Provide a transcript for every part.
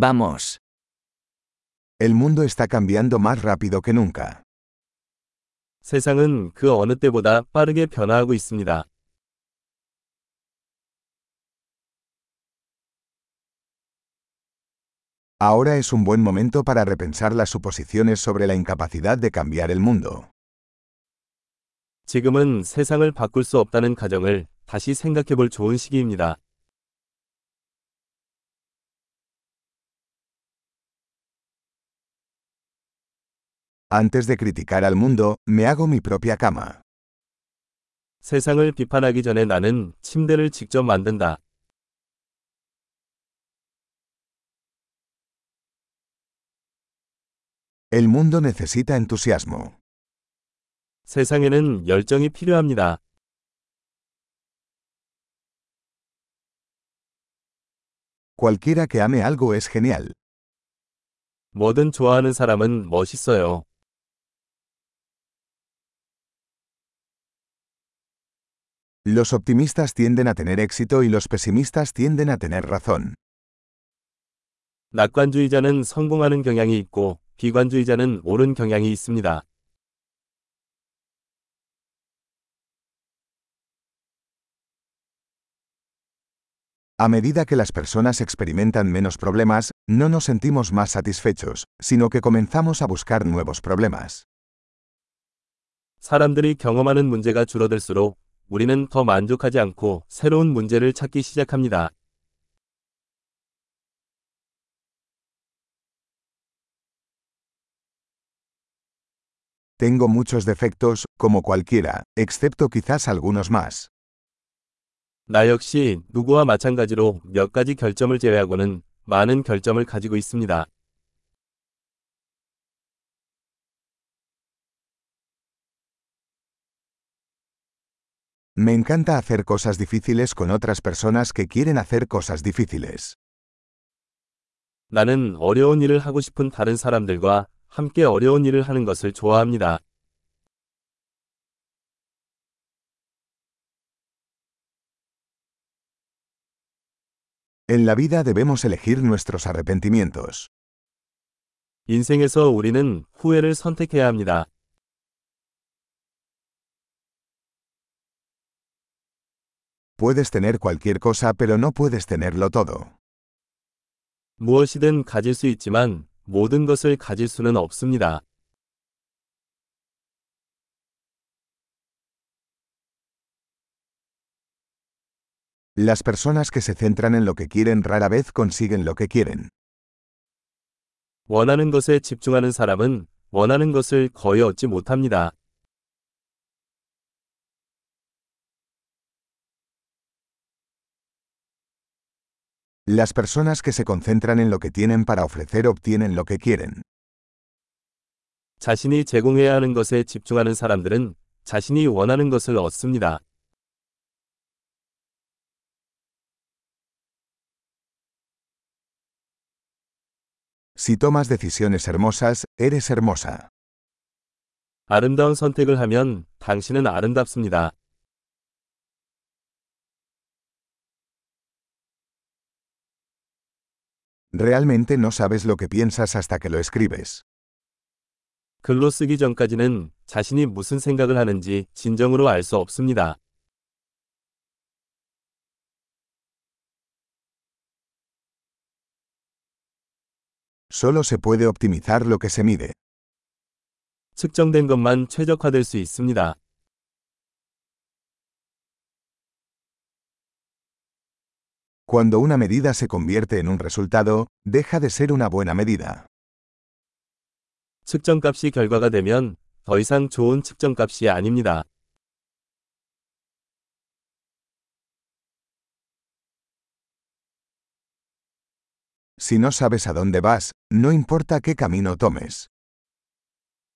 Vamos. El mundo está cambiando más rápido que nunca. 세상은 그 어느 때보다 빠르게 변화하고 있습니다. Ahora es un buen momento para repensar las suposiciones sobre la incapacidad de cambiar el mundo. 지금은 세상을 바꿀 수 없다는 가정을 다시 생각해 볼 좋은 시기입니다. Antes de criticar al mundo, me hago mi propia cama. 세상을 비판하기 전에 나는 침대를 직접 만든다. El mundo necesita entusiasmo. 세상에는 열정이 필요합니다. Cualquiera que ame algo es genial. 뭐든 좋아하는 사람은 멋있어요. Los optimistas tienden a tener éxito y los pesimistas tienden a tener razón. 낙관주의자는 성공하는 경향이 있고 비관주의자는 옳은 경향이 있습니다. A medida que las personas experimentan menos problemas, no nos sentimos más satisfechos, sino que comenzamos a buscar nuevos problemas. 사람들이 경험하는 문제가 줄어들수록 우리는 더 만족하지 않고 새로운 문제를 찾기 시작합니다. Tengo muchos defectos, como cualquiera, excepto quizás algunos más. 나 역시 누구와 마찬가지로 몇 가지 결점을 제외하고는 많은 결점을 가지고 있습니다. Me encanta hacer cosas difíciles con otras personas que quieren hacer cosas difíciles. 나는 어려운 일을 하고 싶은 다른 사람들과 함께 어려운 일을 하는 것을 좋아합니다. En la vida debemos elegir nuestros arrepentimientos. 인생에서 우리는 후회를 선택해야 합니다. Puedes tener cualquier cosa pero no puedes tenerlo todo. 무엇이든 가질 수 있지만 모든 것을 가질 수는 없습니다. Las personas que se centran en lo que quieren rara vez consiguen lo que quieren. 원하는 것에 집중하는 사람은 원하는 것을 거의 얻지 못합니다. Las personas que se concentran en lo que tienen para ofrecer obtienen lo que quieren. 자신이 제공해야 하는 것에 집중하는 사람들은 자신이 원하는 것을 얻습니다. Si tomas decisiones hermosas, eres hermosa. 아름다운 선택을 하면 당신은 아름답습니다. Realmente no sabes lo que piensas hasta que lo escribes. 글로 쓰기 전까지는 자신이 무슨 생각을 하는지 진정으로 알 수 없습니다. Solo se puede optimizar lo que se mide. 측정된 것만 최적화될 수 있습니다. Cuando una medida se convierte en un resultado, deja de ser una buena medida. 측정값이 결과가 되면 더 이상 좋은 측정값이 아닙니다. Si no sabes a dónde vas, no importa qué camino tomes.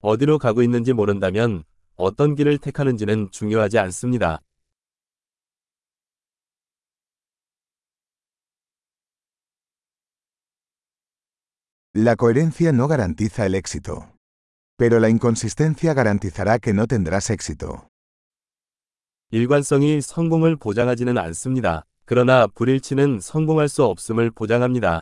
어디로 가고 있는지 모른다면 어떤 길을 택하는지는 중요하지 않습니다. La coherencia no garantiza el éxito. Pero la inconsistencia garantizará que no tendrás éxito. 일관성이 성공을 보장하지는 않습니다. 그러나 불일치는 성공할 수 없음을 보장합니다.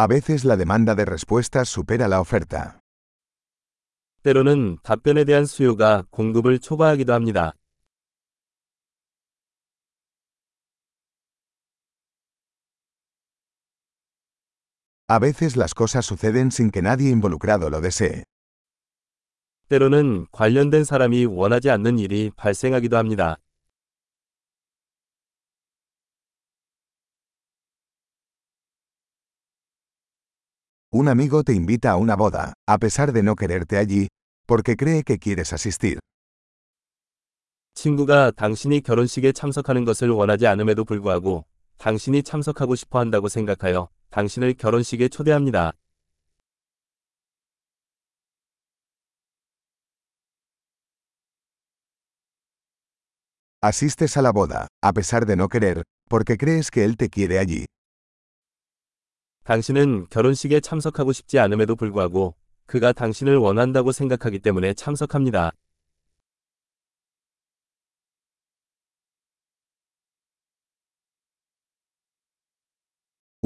A veces la demanda de respuestas supera la oferta. 때로는 답변에 대한 수요가 공급을 초과하기도 합니다. A veces las cosas suceden sin que nadie involucrado lo desee. 때로는 관련된 사람이 원하지 않는 일이 발생하기도 합니다. Un amigo te invita a una boda, a pesar de no quererte allí, porque cree que quieres asistir. 친구가 당신이 결혼식에 참석하는 것을 원하지 않음에도 불구하고 당신이 참석하고 싶어 한다고 생각하여 당신을 결혼식에 초대합니다. Asistes a la boda, a pesar de no querer, porque crees que él te quiere allí. 당신은 결혼식에 참석하고 싶지 않음에도 불구하고 그가 당신을 원한다고 생각하기 때문에 참석합니다.